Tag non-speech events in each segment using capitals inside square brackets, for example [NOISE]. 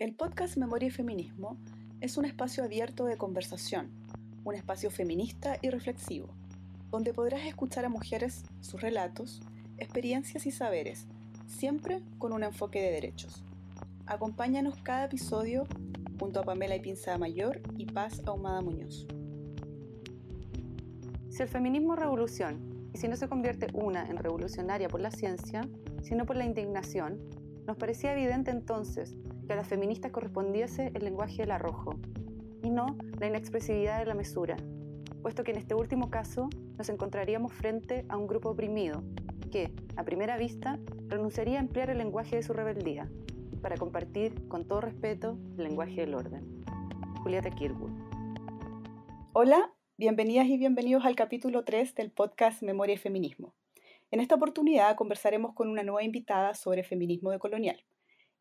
El podcast Memoria y Feminismo es un espacio abierto de conversación, un espacio feminista y reflexivo, donde podrás escuchar a mujeres sus relatos, experiencias y saberes, siempre con un enfoque de derechos. Acompáñanos cada episodio junto a Pamela y Pinzada Mayor y Paz Ahumada Muñoz. Si el feminismo es revolución, y si no se convierte una en revolucionaria por la ciencia, sino por la indignación, nos parecía evidente entonces que a las feministas correspondiese el lenguaje del arrojo, y no la inexpresividad de la mesura, puesto que en este último caso nos encontraríamos frente a un grupo oprimido, que, a primera vista, renunciaría a emplear el lenguaje de su rebeldía, para compartir con todo respeto el lenguaje del orden. Julieta Kirwood. Hola, Bienvenidas y bienvenidos al capítulo 3 del podcast Memoria y Feminismo. En esta oportunidad conversaremos con una nueva invitada sobre feminismo decolonial.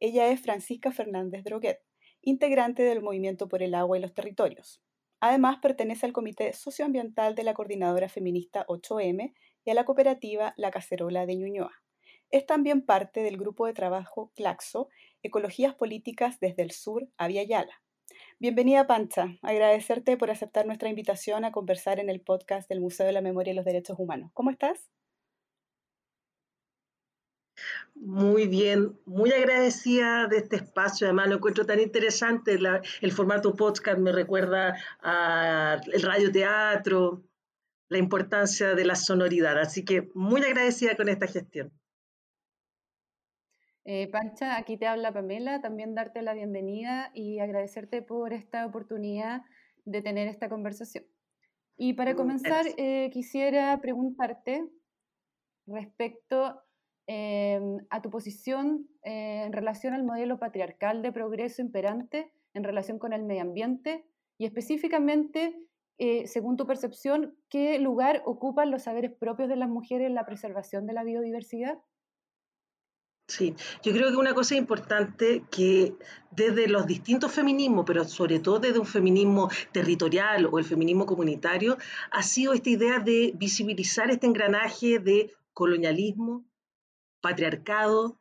Ella es Francisca Fernández Droguet, integrante del Movimiento por el Agua y los Territorios. Además, pertenece al Comité Socioambiental de la Coordinadora Feminista 8M y a la cooperativa La Cacerola de Ñuñoa. Es también parte del grupo de trabajo CLAXO, Ecologías Políticas desde el Sur a Yala Bienvenida Pancha, agradecerte por aceptar nuestra invitación a conversar en el podcast del Museo de la Memoria y los Derechos Humanos. ¿Cómo estás? Muy bien, muy agradecida de este espacio, además lo encuentro tan interesante, el formato podcast me recuerda al radioteatro, la importancia de la sonoridad, así que muy agradecida con esta gestión. Eh, Pancha, aquí te habla Pamela, también darte la bienvenida y agradecerte por esta oportunidad de tener esta conversación. Y para comenzar, eh, quisiera preguntarte respecto em, a tu posición eh, en relación al modelo patriarcal de progreso imperante en relación con el medio ambiente y específicamente, según tu percepción, ¿qué lugar ocupan los saberes propios de las mujeres en la preservación de la biodiversidad? Sí, yo creo que una cosa importante que desde los distintos feminismos, pero sobre todo desde un feminismo territorial o el feminismo comunitario, ha sido esta idea de visibilizar este engranaje de colonialismo, patriarcado,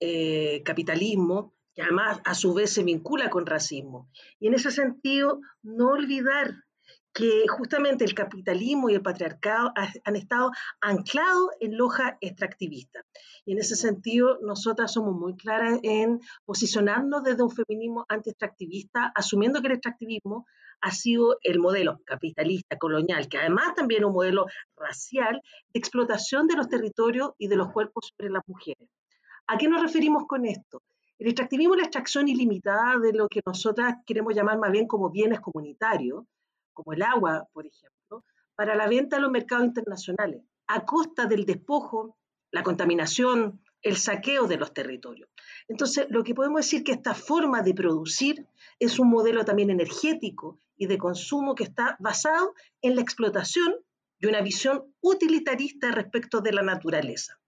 eh, capitalismo, que además a su vez se vincula con racismo. Y en ese sentido, no olvidar que justamente el capitalismo y el patriarcado han estado anclados en loja extractivista. Y en ese sentido, nosotras somos muy claras en posicionarnos desde un feminismo anti-extractivista, asumiendo que el extractivismo ha sido el modelo capitalista, colonial, que además también es un modelo racial de explotación de los territorios y de los cuerpos sobre las mujeres. ¿A qué nos referimos con esto? El extractivismo es la extracción ilimitada de lo que nosotras queremos llamar más bien como bienes comunitarios, como el agua, por ejemplo, para la venta a los mercados internacionales, a costa del despojo, la contaminación, el saqueo de los territorios. Entonces, lo que podemos decir que esta forma de producir es un modelo también energético y de consumo que está basado en la explotación y una visión utilitarista respecto de la naturaleza.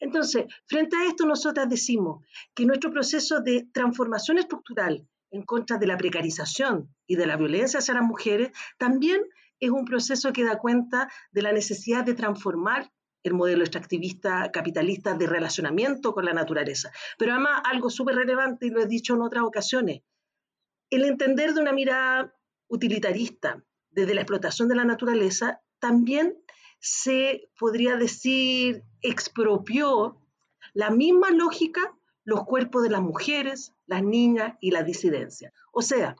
Entonces, frente a esto, nosotras decimos que nuestro proceso de transformación estructural en contra de la precarización y de la violencia hacia las mujeres, también es un proceso que da cuenta de la necesidad de transformar el modelo extractivista capitalista de relacionamiento con la naturaleza. Pero además algo súper relevante, y lo he dicho en otras ocasiones, el entender de una mirada utilitarista desde la explotación de la naturaleza también se podría decir expropió la misma lógica los cuerpos de las mujeres, las niñas y la disidencia. O sea,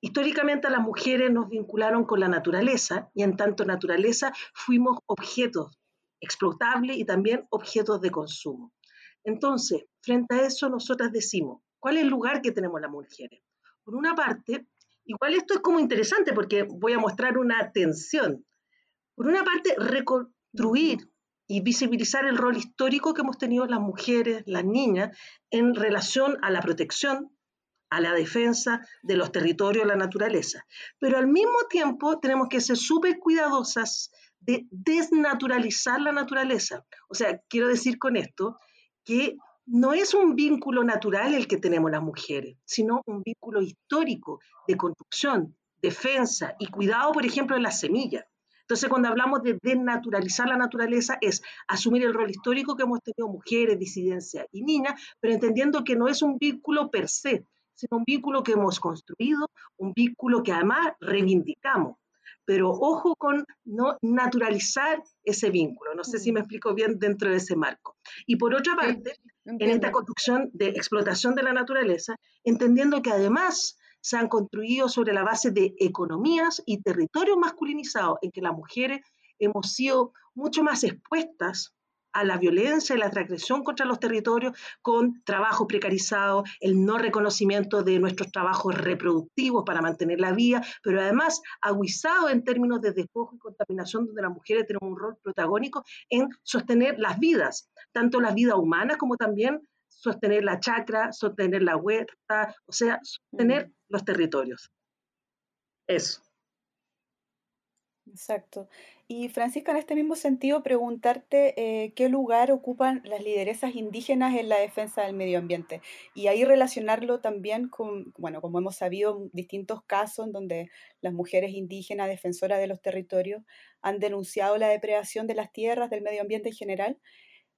históricamente las mujeres nos vincularon con la naturaleza y en tanto naturaleza fuimos objetos explotables y también objetos de consumo. Entonces, frente a eso, nosotras decimos, ¿cuál es el lugar que tenemos las mujeres? Por una parte, igual esto es como interesante porque voy a mostrar una tensión. Por una parte, reconstruir y visibilizar el rol histórico que hemos tenido las mujeres, las niñas, en relación a la protección, a la defensa de los territorios, la naturaleza. Pero al mismo tiempo tenemos que ser súper cuidadosas de desnaturalizar la naturaleza. O sea, quiero decir con esto que no es un vínculo natural el que tenemos las mujeres, sino un vínculo histórico de construcción, defensa y cuidado, por ejemplo, de las semillas. Entonces, cuando hablamos de desnaturalizar la naturaleza, es asumir el rol histórico que hemos tenido mujeres, disidencias y niñas, pero entendiendo que no es un vínculo per se, sino un vínculo que hemos construido, un vínculo que además reivindicamos. Pero ojo con no naturalizar ese vínculo. No sé si me explico bien dentro de ese marco. Y por otra parte, en esta construcción de explotación de la naturaleza, entendiendo que además se han construido sobre la base de economías y territorios masculinizados en que las mujeres hemos sido mucho más expuestas a la violencia y la transgresión contra los territorios con trabajo precarizado, el no reconocimiento de nuestros trabajos reproductivos para mantener la vida, pero además aguizado en términos de despojo y contaminación, donde las mujeres tienen un rol protagónico en sostener las vidas, tanto las vidas humanas como también sostener la chacra, sostener la huerta, o sea, sostener los territorios. Eso. Exacto. Y Francisca, en este mismo sentido, preguntarte eh, qué lugar ocupan las lideresas indígenas en la defensa del medio ambiente. Y ahí relacionarlo también con, bueno, como hemos sabido, distintos casos en donde las mujeres indígenas defensoras de los territorios han denunciado la depredación de las tierras, del medio ambiente en general,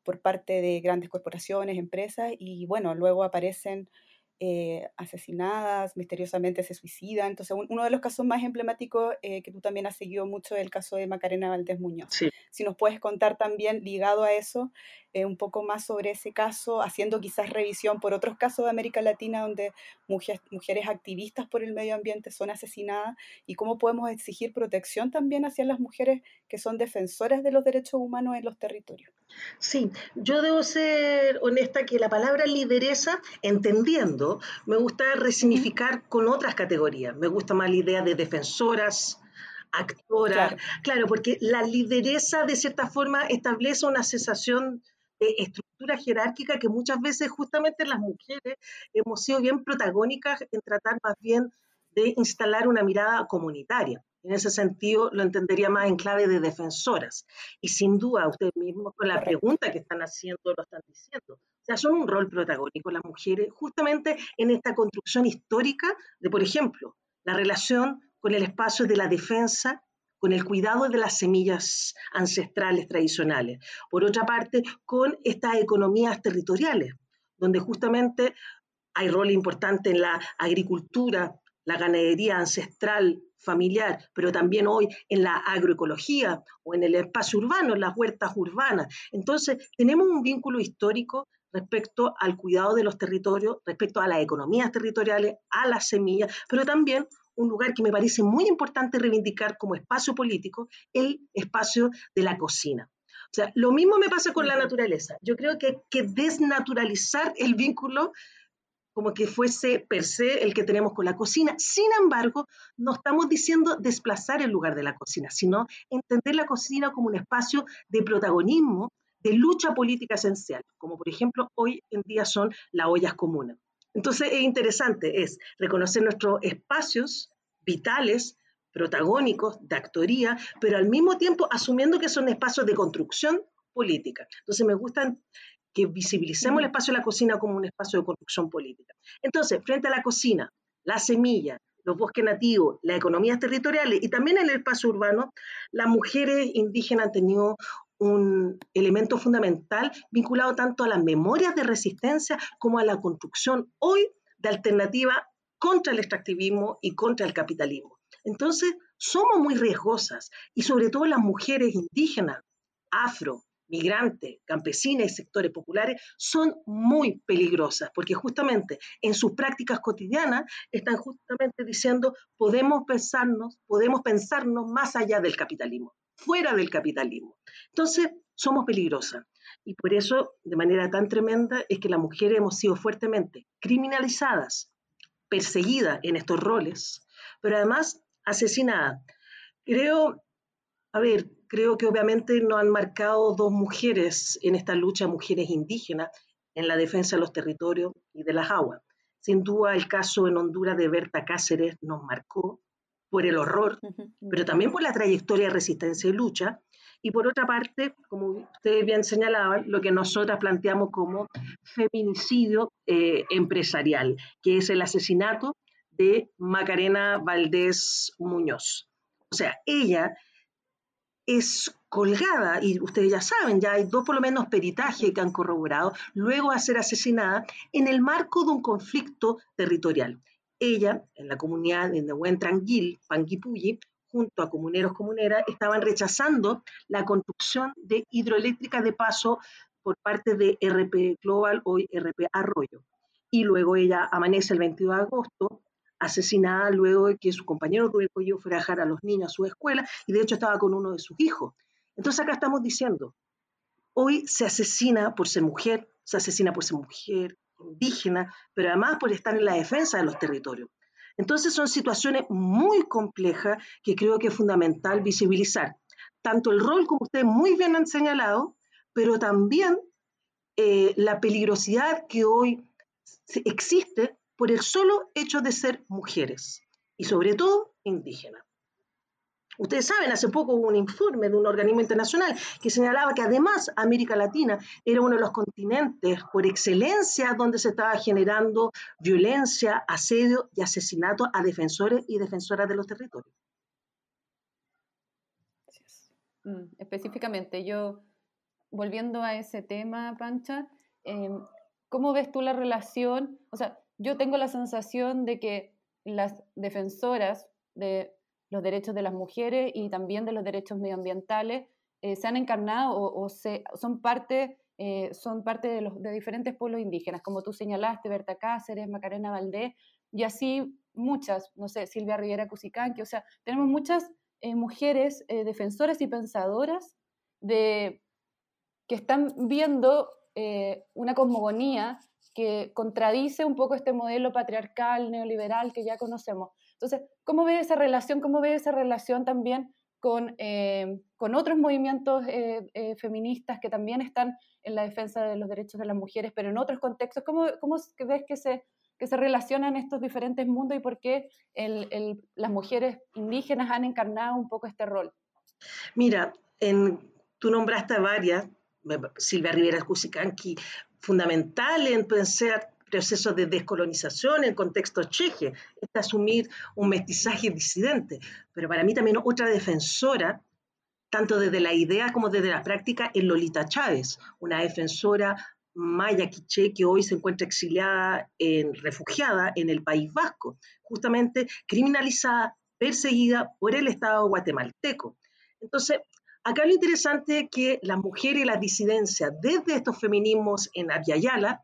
por parte de grandes corporaciones, empresas, y bueno, luego aparecen eh, asesinadas, misteriosamente se suicidan. Entonces, uno de los casos más emblemáticos eh, que tú también has seguido mucho es el caso de Macarena Valdés Muñoz. Si nos puedes contar también, ligado a eso, eh, un poco más sobre ese caso, haciendo quizás revisión por otros casos de América Latina donde mujeres, mujeres activistas por el medio ambiente son asesinadas y cómo podemos exigir protección también hacia las mujeres que son defensoras de los derechos humanos en los territorios. Sí, yo debo ser honesta que la palabra lideresa, entendiendo, me gusta resignificar con otras categorías. Me gusta más la idea de defensoras, actoras. claro, porque la lideresa de cierta forma establece una sensación de estructura jerárquica que muchas veces justamente las mujeres hemos sido bien protagónicas en tratar más bien de instalar una mirada comunitaria. En ese sentido, lo entendería más en clave de defensoras. Y sin duda, ustedes mismos con la pregunta que están haciendo lo están diciendo. O sea, son un rol protagónico las mujeres justamente en esta construcción histórica de, por ejemplo, la relación con el espacio de la defensa con el cuidado de las semillas ancestrales tradicionales. Por otra parte, con estas economías territoriales, donde justamente hay rol importante en la agricultura, la ganadería ancestral familiar, pero también hoy en la agroecología o en el espacio urbano, en las huertas urbanas. Entonces, tenemos un vínculo histórico respecto al cuidado de los territorios, respecto a las economías territoriales, a las semillas, pero también un lugar que me parece muy importante reivindicar como espacio político, el espacio de la cocina. O sea, lo mismo me pasa con la naturaleza. Yo creo que hay que desnaturalizar el vínculo como que fuese per se el que tenemos con la cocina. Sin embargo, no estamos diciendo desplazar el lugar de la cocina, sino entender la cocina como un espacio de protagonismo, de lucha política esencial, como por ejemplo hoy en día son las ollas comunes. Entonces es interesante, es reconocer nuestros espacios vitales, protagónicos, de actoría, pero al mismo tiempo asumiendo que son espacios de construcción política. Entonces me gusta que visibilicemos el espacio de la cocina como un espacio de construcción política. Entonces, frente a la cocina, la semilla, los bosques nativos, las economías territoriales y también en el espacio urbano, las mujeres indígenas han tenido un elemento fundamental vinculado tanto a las memorias de resistencia como a la construcción hoy de alternativa contra el extractivismo y contra el capitalismo. Entonces, somos muy riesgosas y sobre todo las mujeres indígenas, afro, migrantes, campesinas y sectores populares son muy peligrosas porque justamente en sus prácticas cotidianas están justamente diciendo podemos pensarnos, podemos pensarnos más allá del capitalismo fuera del capitalismo. Entonces, somos peligrosas. Y por eso, de manera tan tremenda, es que las mujeres hemos sido fuertemente criminalizadas, perseguidas en estos roles, pero además asesinadas. Creo, a ver, creo que obviamente nos han marcado dos mujeres en esta lucha, mujeres indígenas, en la defensa de los territorios y de las aguas. Sin duda, el caso en Honduras de Berta Cáceres nos marcó, por el horror, pero también por la trayectoria de resistencia y lucha. Y por otra parte, como ustedes bien señalaban, lo que nosotras planteamos como feminicidio eh, empresarial, que es el asesinato de Macarena Valdés Muñoz. O sea, ella es colgada, y ustedes ya saben, ya hay dos por lo menos peritajes que han corroborado, luego a ser asesinada en el marco de un conflicto territorial. Ella, en la comunidad de Nehuentranguil, Panguipulli, junto a comuneros comuneras, estaban rechazando la construcción de hidroeléctricas de paso por parte de RP Global, hoy RP Arroyo. Y luego ella amanece el 22 de agosto, asesinada luego de que su compañero Rubén Coyo fuera a dejar a los niños a su escuela y de hecho estaba con uno de sus hijos. Entonces acá estamos diciendo, hoy se asesina por ser mujer, se asesina por ser mujer indígena, pero además por estar en la defensa de los territorios. Entonces son situaciones muy complejas que creo que es fundamental visibilizar, tanto el rol como ustedes muy bien han señalado, pero también eh, la peligrosidad que hoy existe por el solo hecho de ser mujeres y sobre todo indígenas. Ustedes saben, hace poco hubo un informe de un organismo internacional que señalaba que además América Latina era uno de los continentes por excelencia donde se estaba generando violencia, asedio y asesinato a defensores y defensoras de los territorios. Mm, específicamente, yo volviendo a ese tema, Pancha, em, ¿cómo ves tú la relación? O sea, yo tengo la sensación de que las defensoras de los derechos de las mujeres y también de los derechos medioambientales eh, se han encarnado o, son parte, eh, son parte de, los, de diferentes pueblos indígenas, como tú señalaste, Berta Cáceres, Macarena Valdés, y así muchas, no sé, Silvia Rivera Cusicanqui, o sea, tenemos muchas eh, mujeres defensoras y pensadoras de que están viendo eh, una cosmogonía que contradice un poco este modelo patriarcal, neoliberal que ya conocemos. Entonces, ¿cómo ve esa relación? ¿Cómo ve esa relación también con, eh, con otros movimientos eh, feministas que también están en la defensa de los derechos de las mujeres, pero en otros contextos? ¿Cómo, ves que se, que se relacionan estos diferentes mundos y por qué las mujeres indígenas han encarnado un poco este rol? Mira, en, tú nombraste varias, Silvia Rivera Cusicanqui, fundamental en pensar procesos de descolonización en contexto cheje, es asumir un mestizaje disidente. Pero para mí también otra defensora, tanto desde la idea como desde la práctica, es Lolita Chávez, una defensora maya quiché que hoy se encuentra exiliada, en, refugiada en el País Vasco, justamente criminalizada, perseguida por el Estado guatemalteco. Entonces, Acá lo interesante es que las mujeres y las disidencias, desde estos feminismos en Aviala,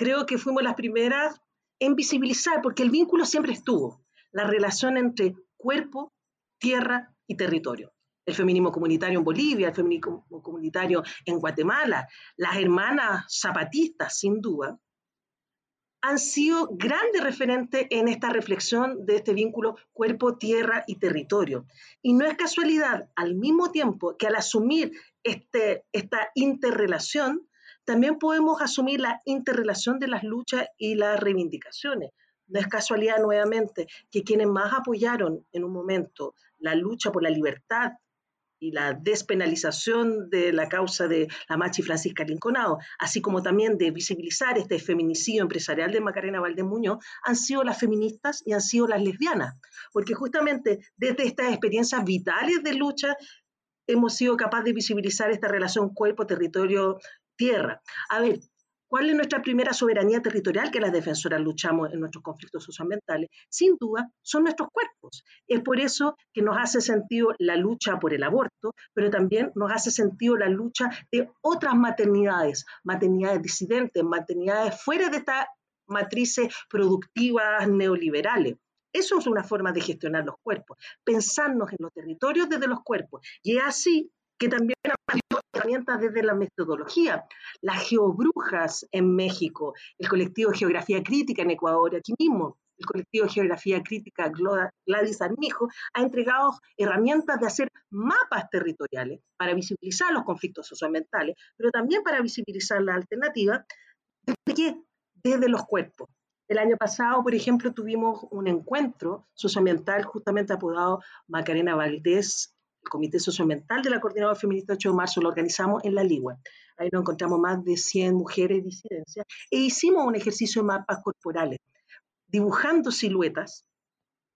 creo que fuimos las primeras en visibilizar, porque el vínculo siempre estuvo, la relación entre cuerpo, tierra y territorio. El feminismo comunitario en Bolivia, el feminismo comunitario en Guatemala, las hermanas zapatistas, sin duda, han sido grandes referentes en esta reflexión de este vínculo cuerpo, tierra y territorio. Y no es casualidad, al mismo tiempo que al asumir este, esta interrelación, también podemos asumir la interrelación de las luchas y las reivindicaciones. No es casualidad nuevamente que quienes más apoyaron en un momento la lucha por la libertad y la despenalización de la causa de la Machi Francisca Linconado, así como también de visibilizar este feminicidio empresarial de Macarena Valdés Muñoz, han sido las feministas y han sido las lesbianas, porque justamente desde estas experiencias vitales de lucha hemos sido capaces de visibilizar esta relación cuerpo-territorio-tierra. A ver, ¿Cuál es nuestra primera soberanía territorial que las defensoras luchamos en nuestros conflictos socioambientales? Sin duda, son nuestros cuerpos. Es por eso que nos hace sentido la lucha por el aborto, pero también nos hace sentido la lucha de otras maternidades, maternidades disidentes, maternidades fuera de estas matrices productivas neoliberales. Eso es una forma de gestionar los cuerpos, pensarnos en los territorios desde los cuerpos. Y es así que también herramientas desde la metodología. Las geobrujas en México, el colectivo Geografía Crítica en Ecuador, aquí mismo, el colectivo Geografía Crítica Gladys Armijo, ha entregado herramientas de hacer mapas territoriales para visibilizar los conflictos socioambientales, pero también para visibilizar la alternativa desde, desde los cuerpos. El año pasado, por ejemplo, tuvimos un encuentro socioambiental justamente apodado Macarena Valdés el Comité Socioambiental de la Coordinadora Feminista 8 de marzo, lo organizamos en la Ligua. Ahí nos encontramos más de 100 mujeres disidencias e hicimos un ejercicio de mapas corporales, dibujando siluetas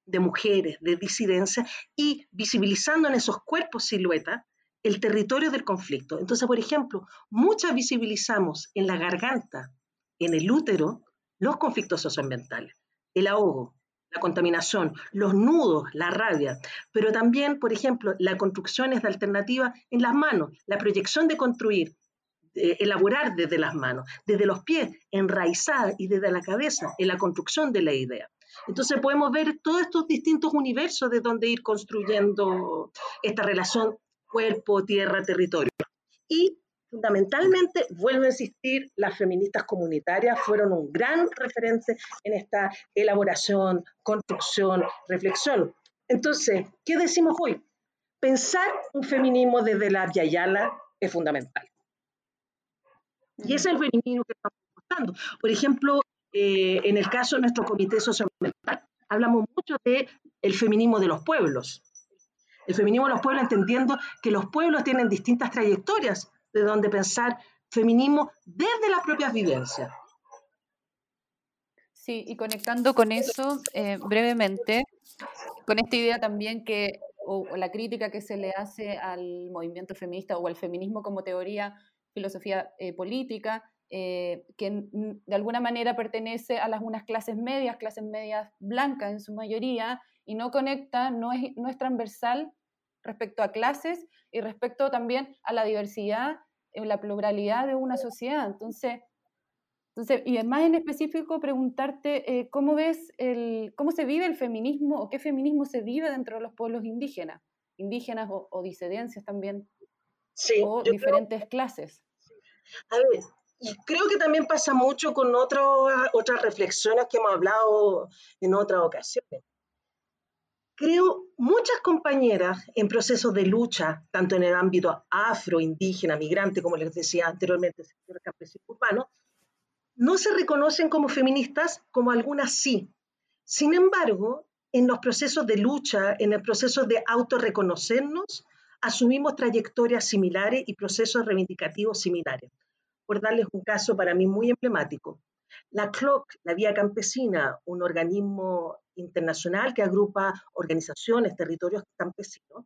de mujeres, de disidencia y visibilizando en esos cuerpos siluetas el territorio del conflicto. Entonces, por ejemplo, muchas visibilizamos en la garganta, en el útero, los conflictos socioambientales, el ahogo, la contaminación, los nudos, la rabia, pero también, por ejemplo, la construcción es de alternativa en las manos, la proyección de construir, elaborar desde las manos, desde los pies, enraizada y desde la cabeza, en la construcción de la idea. Entonces podemos ver todos estos distintos universos de donde ir construyendo esta relación cuerpo, tierra, territorio. Y fundamentalmente, vuelvo a insistir, las feministas comunitarias fueron un gran referente en esta elaboración, construcción, reflexión. Entonces, ¿qué decimos hoy? Pensar un feminismo desde la Yala es fundamental. Y ese es el feminismo que estamos buscando. Por ejemplo, eh, en el caso de nuestro comité socioambiental, hablamos mucho del el feminismo de los pueblos. El feminismo de los pueblos entendiendo que los pueblos tienen distintas trayectorias de donde pensar feminismo desde las propias vivencias. Sí, y conectando con eso eh, brevemente, con esta idea también que, o, la crítica que se le hace al movimiento feminista o al feminismo como teoría, filosofía eh, política, eh, que de alguna manera pertenece a las unas clases medias, clases medias blancas en su mayoría, y no conecta, no es, no es transversal respecto a clases y respecto también a la diversidad, en la pluralidad de una sociedad. Entonces, entonces, y además en específico preguntarte eh, cómo ves el, cómo se vive el feminismo o qué feminismo se vive dentro de los pueblos indígenas, indígenas o, disidencias también, sí, o diferentes clases. A ver, y creo que también pasa mucho con otras reflexiones que hemos hablado en otras ocasiones. Creo muchas compañeras en procesos de lucha, tanto en el ámbito afro, indígena, migrante, como les decía anteriormente, sector campesino urbano, no se reconocen como feministas, como algunas sí. Sin embargo, en los procesos de lucha, en el proceso de autorreconocernos, asumimos trayectorias similares y procesos reivindicativos similares. Por darles un caso para mí muy emblemático, la CLOC, la Vía Campesina, un organismo internacional que agrupa organizaciones, territorios campesinos,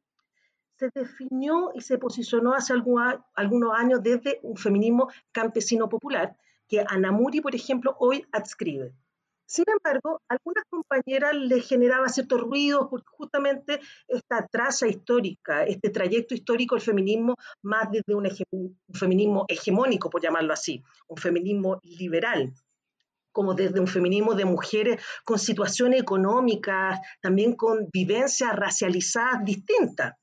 se definió y se posicionó hace algunos años desde un feminismo campesino popular que Anamuri, por ejemplo, hoy adscribe. Sin embargo, a algunas compañeras les generaba cierto ruido porque justamente esta traza histórica, este trayecto histórico del feminismo, más desde un feminismo hegemónico, por llamarlo así, un feminismo liberal, como desde un feminismo de mujeres con situaciones económicas, también con vivencias racializadas distintas.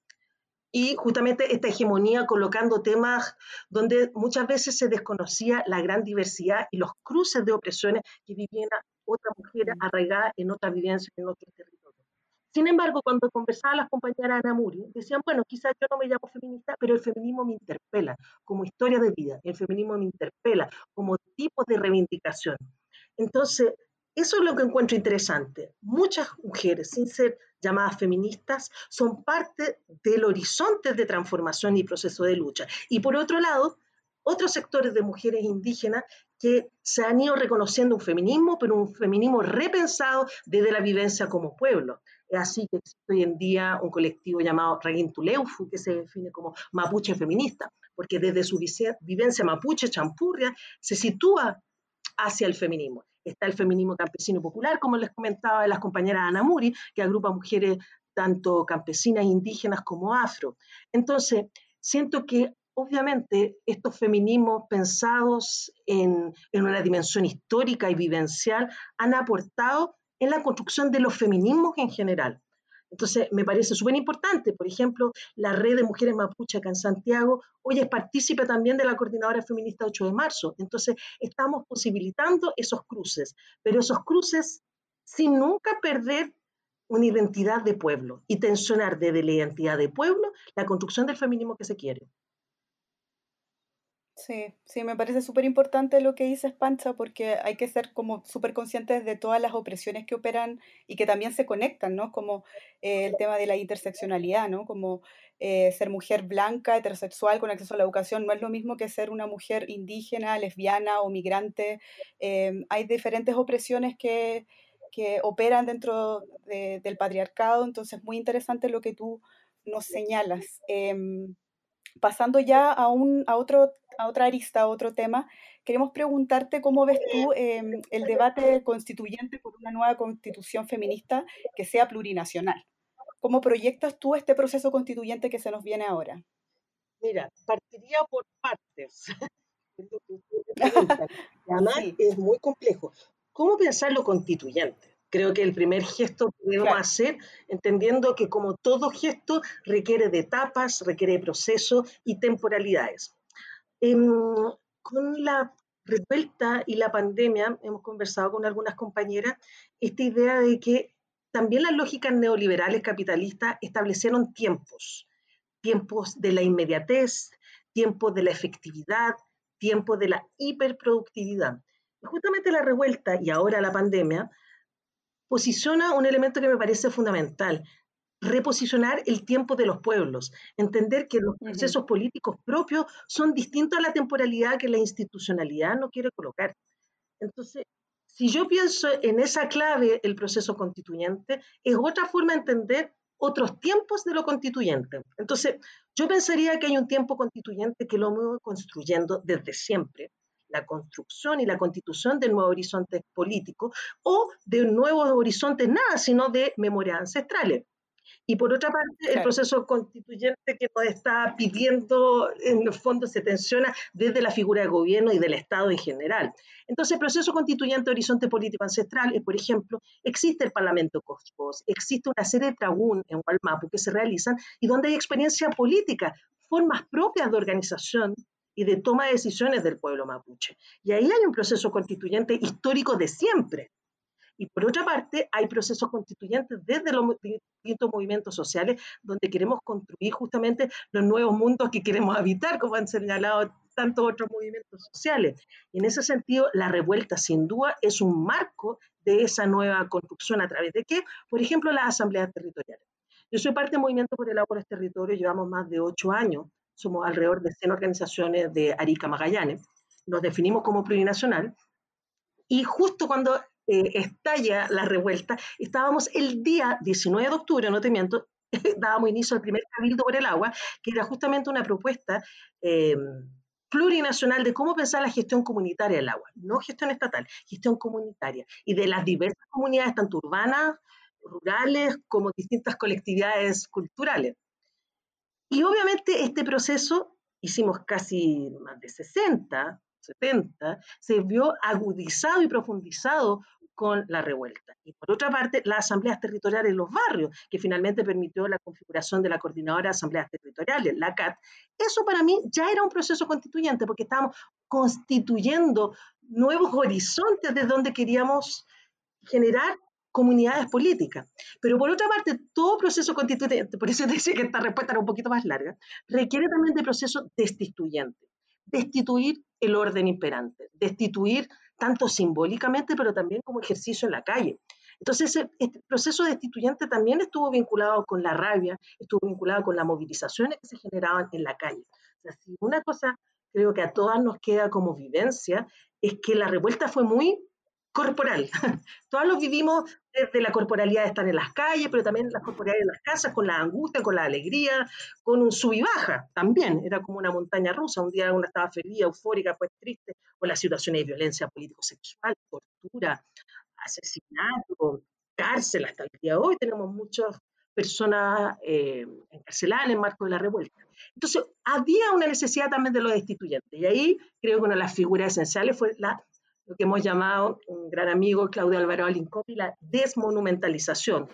Y justamente esta hegemonía colocando temas donde muchas veces se desconocía la gran diversidad y los cruces de opresiones que vivían otras mujeres arraigadas en otras vivencias, en otros territorios. Sin embargo, cuando conversaba las compañeras Ana Muri, decían, bueno, quizás yo no me llamo feminista, pero el feminismo me interpela como historia de vida, el feminismo me interpela como tipo de reivindicación. Entonces, eso es lo que encuentro interesante. Muchas mujeres, sin ser llamadas feministas, son parte del horizonte de transformación y proceso de lucha. Y por otro lado, otros sectores de mujeres indígenas que se han ido reconociendo un feminismo, pero un feminismo repensado desde la vivencia como pueblo. Es así que hoy en día un colectivo llamado Tuleufu, que se define como mapuche feminista, porque desde su vivencia mapuche, champurria, se sitúa hacia el feminismo. Está el feminismo campesino popular, como les comentaba las compañeras Ana Muri, que agrupa mujeres tanto campesinas, indígenas como afro. Entonces, siento que obviamente estos feminismos pensados en, en, una dimensión histórica y vivencial han aportado en la construcción de los feminismos en general. Entonces, me parece súper importante, por ejemplo, la red de mujeres mapuche acá en Santiago, hoy es partícipe también de la coordinadora feminista 8 de marzo. Entonces, estamos posibilitando esos cruces, pero esos cruces sin nunca perder una identidad de pueblo y tensionar desde la identidad de pueblo la construcción del feminismo que se quiere. Sí, sí, me parece súper importante lo que dices, Pancha, porque hay que ser como súper conscientes de todas las opresiones que operan y que también se conectan, ¿no? Como eh, el tema de la interseccionalidad, ¿no? Como eh, ser mujer blanca, heterosexual, con acceso a la educación, no es lo mismo que ser una mujer indígena, lesbiana o migrante. Eh, hay diferentes opresiones que, que operan dentro del patriarcado, entonces muy interesante lo que tú nos señalas. Em, pasando ya a, un, a, otro, a otra arista, a otro tema, queremos preguntarte cómo ves tú em, el debate constituyente por una nueva constitución feminista que sea plurinacional. ¿Cómo proyectas tú este proceso constituyente que se nos viene ahora? Mira, partiría por partes. [LAUGHS] [LAUGHS] Además, es muy complejo. ¿Cómo pensar lo constituyente? Creo que el primer gesto que debemos hacer, entendiendo que como todo gesto requiere de etapas, requiere de procesos y temporalidades. Em, con la revuelta y la pandemia, hemos conversado con algunas compañeras, esta idea de que también las lógicas neoliberales capitalistas establecieron tiempos, tiempos de la inmediatez, tiempos de la efectividad, tiempos de la hiperproductividad. justamente la revuelta y ahora la pandemia posiciona un elemento que me parece fundamental, reposicionar el tiempo de los pueblos, entender que los procesos políticos propios son distintos a la temporalidad que la institucionalidad no quiere colocar. Entonces, si yo pienso en esa clave, el proceso constituyente, es otra forma de entender otros tiempos de lo constituyente. Entonces, yo pensaría que hay un tiempo constituyente que lo hemos construyendo desde siempre, la construcción y la constitución de nuevos horizontes políticos o de nuevos horizontes nada, sino de memorias ancestrales. Y por otra parte, el proceso constituyente que nos está pidiendo, en el fondo, se tensiona desde la figura de gobierno y del Estado en general. Entonces, el proceso constituyente horizonte político ancestral, es, por ejemplo, existe el Parlamento Cosmos, existe una serie de tragún en Gualmapu que se realizan y donde hay experiencia política, formas propias de organización y de toma de decisiones del pueblo mapuche. Y ahí hay un proceso constituyente histórico de siempre. Y por otra parte, hay procesos constituyentes desde los distintos movimientos sociales donde queremos construir justamente los nuevos mundos que queremos habitar, como han señalado tantos otros movimientos sociales. Y en ese sentido, la revuelta, sin duda, es un marco de esa nueva construcción a través de qué? Por ejemplo, las asambleas territoriales. Yo soy parte del Movimiento por el Agua por los Territorios, llevamos más de ocho años, somos alrededor de 100 organizaciones de Arica Magallanes, nos definimos como plurinacional, y justo cuando eh, estalla la revuelta, estábamos el día 19 de octubre, no te miento, [LAUGHS] dábamos inicio al primer cabildo por el agua, que era justamente una propuesta eh, plurinacional de cómo pensar la gestión comunitaria del agua, no gestión estatal, gestión comunitaria, y de las diversas comunidades, tanto urbanas, rurales, como distintas colectividades culturales. Y obviamente este proceso, hicimos casi más de 60 70, se vio agudizado y profundizado con la revuelta. Y por otra parte, las asambleas territoriales en los barrios, que finalmente permitió la configuración de la Coordinadora de Asambleas Territoriales, la CAT, eso para mí ya era un proceso constituyente, porque estábamos constituyendo nuevos horizontes de donde queríamos generar comunidades políticas. Pero por otra parte, todo proceso constituyente, por eso decía que esta respuesta era un poquito más larga, requiere también de procesos destituyentes destituir el orden imperante, destituir tanto simbólicamente, pero también como ejercicio en la calle. Entonces, este proceso destituyente también estuvo vinculado con la rabia, estuvo vinculado con las movilizaciones que se generaban en la calle. O una cosa creo que a todas nos queda como vivencia, es que la revuelta fue muy corporal. [LAUGHS] Todos lo vivimos desde la corporalidad de estar en las calles, pero también la corporalidad de las casas, con la angustia, con la alegría, con un sub y baja también. Era como una montaña rusa. Un día uno estaba feliz, eufórica, pues triste, con las situaciones de violencia político-sexual, tortura, asesinato, cárcel. Hasta el día de hoy tenemos muchas personas eh, encarceladas en el marco de la revuelta. Entonces, había una necesidad también de los destituyentes. Y ahí creo que una de las figuras esenciales fue la lo que hemos llamado, un gran amigo, Claudio Álvaro Alincopi, la desmonumentalización,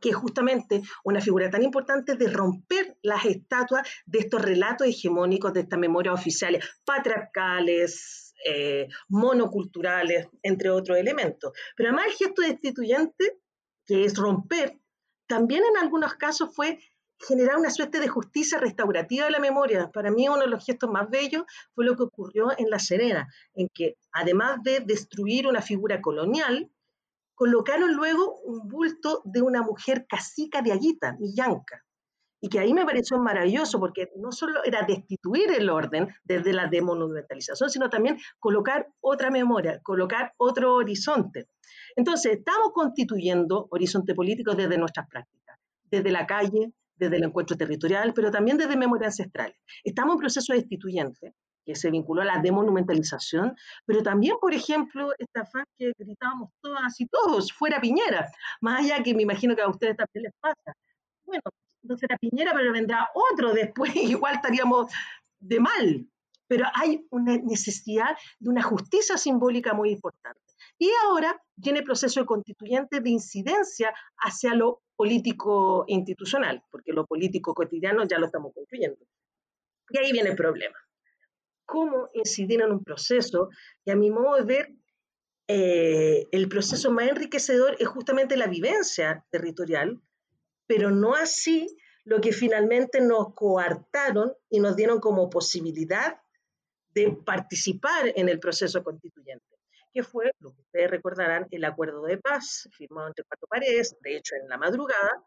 que es justamente una figura tan importante de romper las estatuas de estos relatos hegemónicos, de estas memorias oficiales, patriarcales, eh, monoculturales, entre otros elementos. Pero además el gesto destituyente, que es romper, también en algunos casos fue generar una suerte de justicia restaurativa de la memoria. Para mí uno de los gestos más bellos fue lo que ocurrió en La Serena, en que además de destruir una figura colonial, colocaron luego un bulto de una mujer cacica de Aguita, Millanca. Y que ahí me pareció maravilloso porque no solo era destituir el orden desde la demonumentalización, sino también colocar otra memoria, colocar otro horizonte. Entonces, estamos constituyendo horizonte político desde nuestras prácticas, desde la calle, desde el encuentro territorial, pero también desde memoria ancestral. Estamos en proceso destituyente, que se vinculó a la demonumentalización, pero también, por ejemplo, este afán que gritábamos todas y todos, fuera Piñera, más allá que me imagino que a ustedes también les pasa. Bueno, no será Piñera, pero vendrá otro después, [LAUGHS] igual estaríamos de mal. Pero hay una necesidad de una justicia simbólica muy importante. Y ahora tiene proceso de constituyente de incidencia hacia lo político institucional, porque lo político cotidiano ya lo estamos concluyendo. Y ahí viene el problema. ¿Cómo incidir en un proceso? Y a mi modo de ver, eh, el proceso más enriquecedor es justamente la vivencia territorial, pero no así lo que finalmente nos coartaron y nos dieron como posibilidad de participar en el proceso constituyente, que fue, lo que ustedes recordarán, el acuerdo de paz firmado entre cuatro paredes, de hecho en la madrugada,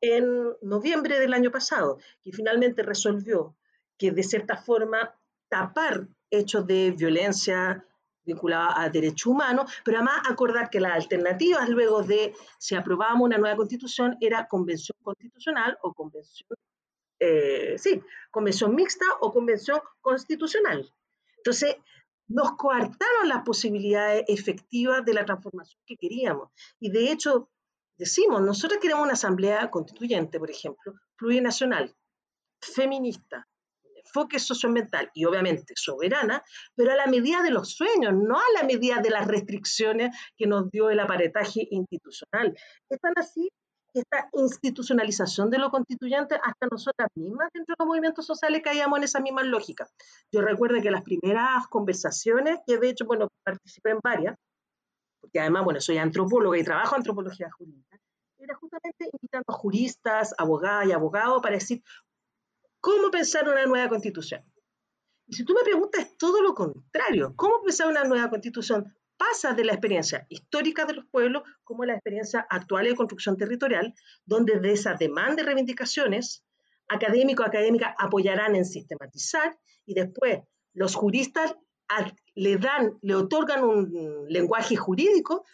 en noviembre del año pasado, que finalmente resolvió que de cierta forma tapar hechos de violencia vinculada a derechos humanos, pero además acordar que las alternativas luego de si aprobábamos una nueva constitución era convención constitucional o convención, eh, sí, convención mixta o convención constitucional. Entonces, nos coartaron las posibilidades efectivas de la transformación que queríamos. Y de hecho, decimos, nosotros queremos una asamblea constituyente, por ejemplo, plurinacional, feminista, enfoque socioambiental y obviamente soberana, pero a la medida de los sueños, no a la medida de las restricciones que nos dio el aparetaje institucional. Están así esta institucionalización de lo constituyente hasta nosotras mismas dentro de los movimientos sociales caíamos en esa misma lógica. Yo recuerdo que las primeras conversaciones, que de hecho, bueno, participé en varias, porque además, bueno, soy antropóloga y trabajo en antropología jurídica, era justamente invitando a juristas, abogadas y abogados para decir, ¿Cómo pensar una nueva constitución? Y si tú me preguntas, todo lo contrario. ¿Cómo pensar una nueva constitución? Pasa de la experiencia histórica de los pueblos como la experiencia actual de construcción territorial, donde de esa demanda y reivindicaciones, académicos, académicas apoyarán en sistematizar y después los juristas le dan, le otorgan un lenguaje jurídico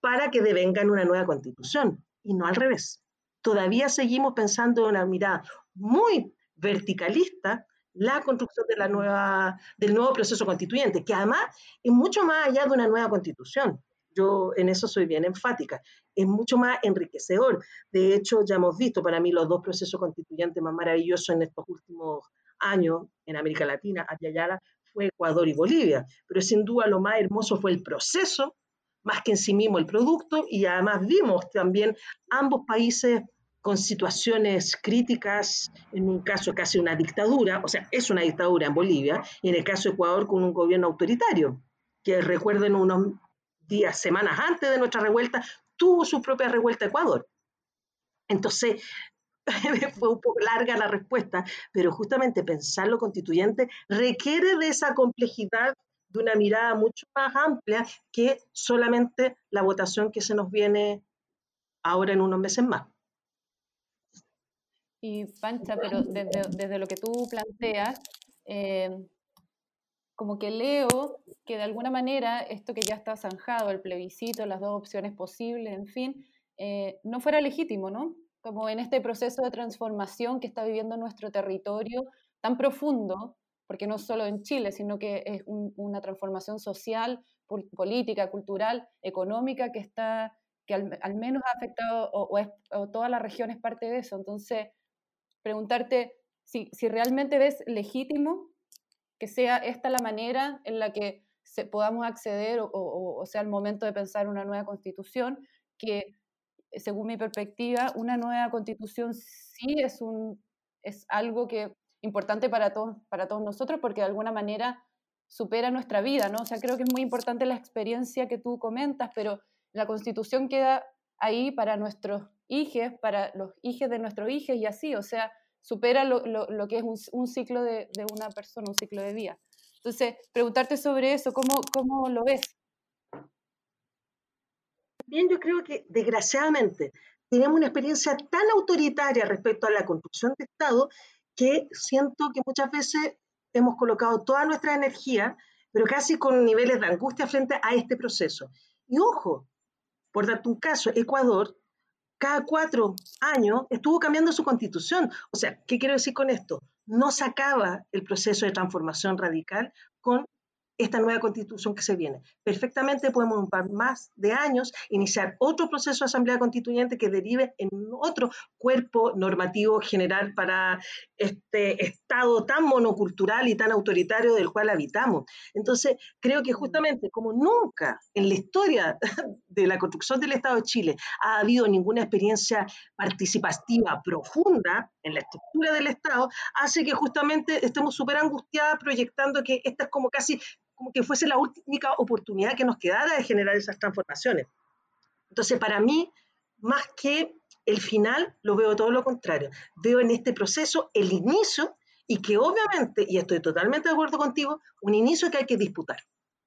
para que devengan una nueva constitución y no al revés. Todavía seguimos pensando en una mirada muy verticalista la construcción de la nueva, del nuevo proceso constituyente, que además es mucho más allá de una nueva constitución. Yo en eso soy bien enfática. Es mucho más enriquecedor. De hecho, ya hemos visto para mí los dos procesos constituyentes más maravillosos en estos últimos años en América Latina, Ayala, fue Ecuador y Bolivia. Pero sin duda lo más hermoso fue el proceso, más que en sí mismo el producto, y además vimos también ambos países con situaciones críticas, en un caso casi una dictadura, o sea, es una dictadura en Bolivia, y en el caso de Ecuador con un gobierno autoritario, que recuerden unos días, semanas antes de nuestra revuelta, tuvo su propia revuelta Ecuador. Entonces, [LAUGHS] fue un poco larga la respuesta, pero justamente pensar lo constituyente requiere de esa complejidad de una mirada mucho más amplia que solamente la votación que se nos viene ahora en unos meses más. Y Pancha, pero desde, lo que tú planteas, eh, como que leo que de alguna manera esto que ya está zanjado, el plebiscito, las dos opciones posibles, en fin, eh, no fuera legítimo, ¿no? Como en este proceso de transformación que está viviendo nuestro territorio tan profundo, porque no solo en Chile, sino que es una transformación social, política, cultural, económica que está que al, menos ha afectado o, o toda la región es parte de eso. Entonces, preguntarte si, realmente ves legítimo que sea esta la manera en la que se, podamos acceder o, sea el momento de pensar una nueva constitución, que según mi perspectiva, una nueva constitución sí es, un, es algo que importante para todos, para todos nosotros porque de alguna manera supera nuestra vida, ¿no? O sea, creo que es muy importante la experiencia que tú comentas, pero la constitución queda ahí para nuestros hijos, para los hijos de nuestros hijos y así, o sea, supera lo, lo, que es un, ciclo de, de, una persona, un ciclo de vida. Entonces, preguntarte sobre eso, ¿cómo, cómo lo ves? Bien, yo creo que desgraciadamente tenemos una experiencia tan autoritaria respecto a la construcción de Estado que siento que muchas veces hemos colocado toda nuestra energía, pero casi con niveles de angustia frente a este proceso. Y ojo, por darte un caso, Ecuador cada cuatro años estuvo cambiando su constitución. O sea, ¿qué quiero decir con esto? No se acaba el proceso de transformación radical esta nueva constitución que se viene. Perfectamente podemos un par más de años iniciar otro proceso de asamblea constituyente que derive en otro cuerpo normativo general para este estado tan monocultural y tan autoritario del cual habitamos. Entonces, creo que justamente como nunca en la historia [LAUGHS] de la construcción del Estado de Chile ha habido ninguna experiencia participativa profunda en la estructura del Estado, hace que justamente estemos súper angustiadas proyectando que esta es como casi como que fuese la única oportunidad que nos quedara de generar esas transformaciones. Entonces, para mí, más que el final, lo veo todo lo contrario. Veo en este proceso el inicio y que obviamente, y estoy totalmente de acuerdo contigo, un inicio que hay que disputar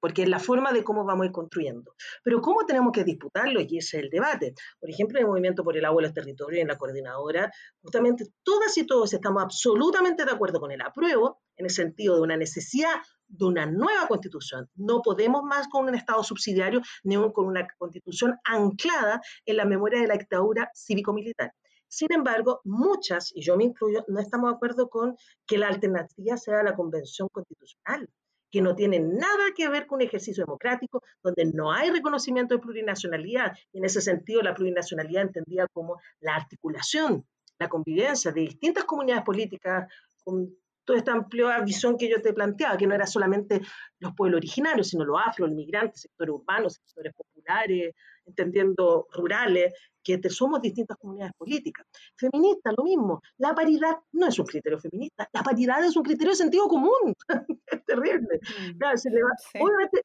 porque es la forma de cómo vamos a ir construyendo. Pero ¿cómo tenemos que disputarlo? Y ese es el debate. Por ejemplo, en el Movimiento por el Agua y los Territorios, en la coordinadora, justamente todas y todos estamos absolutamente de acuerdo con el apruebo, en el sentido de una necesidad de una nueva constitución. No podemos más con un Estado subsidiario ni con una constitución anclada en la memoria de la dictadura cívico-militar. Sin embargo, muchas, y yo me incluyo, no estamos de acuerdo con que la alternativa sea la convención constitucional que no tiene nada que ver con un ejercicio democrático, donde no hay reconocimiento de plurinacionalidad, y en ese sentido la plurinacionalidad entendida como la articulación, la convivencia de distintas comunidades políticas con toda esta amplia visión que yo te planteaba, que no era solamente los pueblos originarios, sino los afro, los migrantes, sectores urbanos, sectores populares, entendiendo rurales, que somos distintas comunidades políticas. Feministas, lo mismo. La paridad no es un criterio feminista, la paridad es un criterio de sentido común. [LAUGHS] es terrible. Mm. Obviamente,